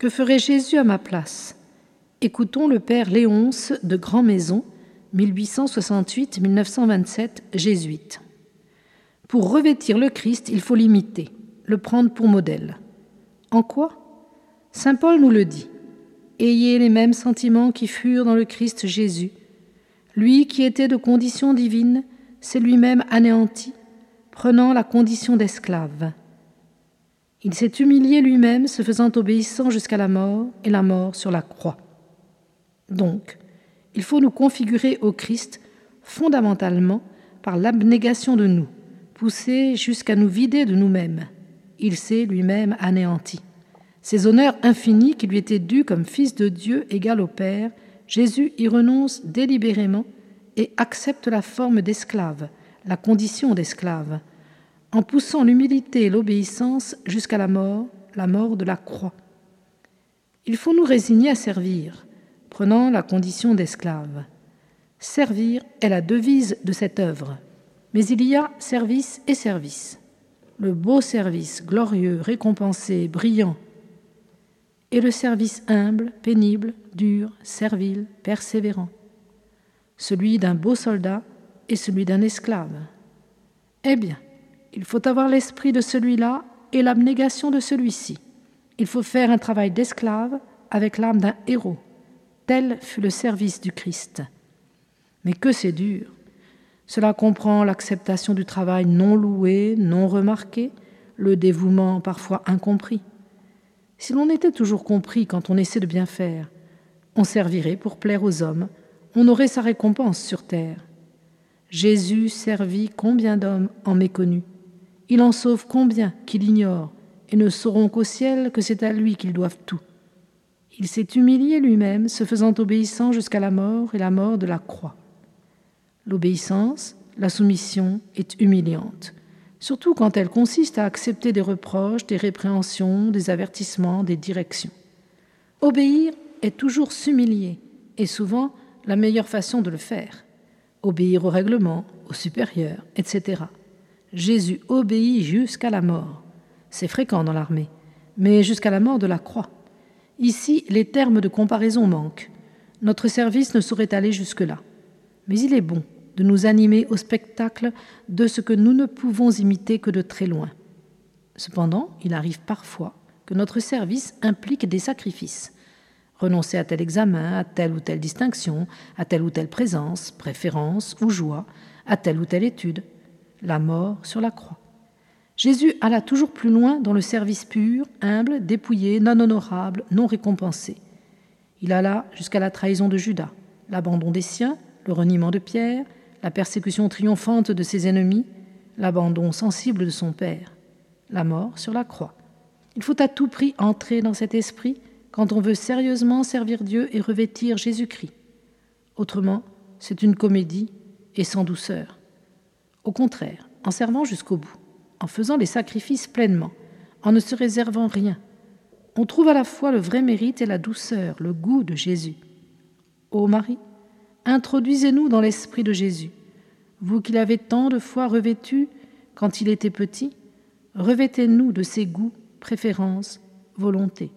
Que ferait Jésus à ma place? Écoutons le père Léonce de Grand Maison, 1868-1927, jésuite. Pour revêtir le Christ, il faut l'imiter, le prendre pour modèle. En quoi? Saint Paul nous le dit. Ayez les mêmes sentiments qui furent dans le Christ Jésus. Lui qui était de condition divine, s'est lui-même anéanti, prenant la condition d'esclave. Il s'est humilié lui-même, se faisant obéissant jusqu'à la mort, et la mort sur la croix. Donc, il faut nous configurer au Christ fondamentalement par l'abnégation de nous, poussé jusqu'à nous vider de nous-mêmes. Il s'est lui-même anéanti. Ces honneurs infinis qui lui étaient dus comme fils de Dieu égal au Père, Jésus y renonce délibérément et accepte la forme d'esclave, la condition d'esclave, en poussant l'humilité et l'obéissance jusqu'à la mort, la mort de la croix. Il faut nous résigner à servir, prenant la condition d'esclave. Servir est la devise de cette œuvre, mais il y a service et service. Le beau service, glorieux, récompensé, brillant, et le service humble, pénible, dur, servile, persévérant. Celui d'un beau soldat et celui d'un esclave. Eh bien, il faut avoir l'esprit de celui-là et l'abnégation de celui-ci. Il faut faire un travail d'esclave avec l'âme d'un héros. Tel fut le service du Christ. Mais que c'est dur. Cela comprend l'acceptation du travail non loué, non remarqué, le dévouement parfois incompris. Si l'on était toujours compris quand on essaie de bien faire, on servirait pour plaire aux hommes, on aurait sa récompense sur terre. Jésus servit combien d'hommes en méconnus il en sauve combien qui l'ignorent et ne sauront qu'au ciel que c'est à lui qu'ils doivent tout. Il s'est humilié lui-même, se faisant obéissant jusqu'à la mort et la mort de la croix. L'obéissance, la soumission est humiliante, surtout quand elle consiste à accepter des reproches, des répréhensions, des avertissements, des directions. Obéir est toujours s'humilier, et souvent la meilleure façon de le faire. Obéir au règlement, au supérieur, etc. Jésus obéit jusqu'à la mort. C'est fréquent dans l'armée, mais jusqu'à la mort de la croix. Ici, les termes de comparaison manquent. Notre service ne saurait aller jusque-là. Mais il est bon de nous animer au spectacle de ce que nous ne pouvons imiter que de très loin. Cependant, il arrive parfois que notre service implique des sacrifices. Renoncer à tel examen, à telle ou telle distinction, à telle ou telle présence, préférence ou joie, à telle ou telle étude, la mort sur la croix. Jésus alla toujours plus loin dans le service pur, humble, dépouillé, non honorable, non récompensé. Il alla jusqu'à la trahison de Judas, l'abandon des siens, le reniement de Pierre, la persécution triomphante de ses ennemis, l'abandon sensible de son Père, la mort sur la croix. Il faut à tout prix entrer dans cet esprit quand on veut sérieusement servir Dieu et revêtir Jésus-Christ. Autrement, c'est une comédie et sans douceur. Au contraire, en servant jusqu'au bout, en faisant les sacrifices pleinement, en ne se réservant rien, on trouve à la fois le vrai mérite et la douceur, le goût de Jésus. Ô Marie, introduisez-nous dans l'esprit de Jésus. Vous qui l'avez tant de fois revêtu quand il était petit, revêtez-nous de ses goûts, préférences, volontés.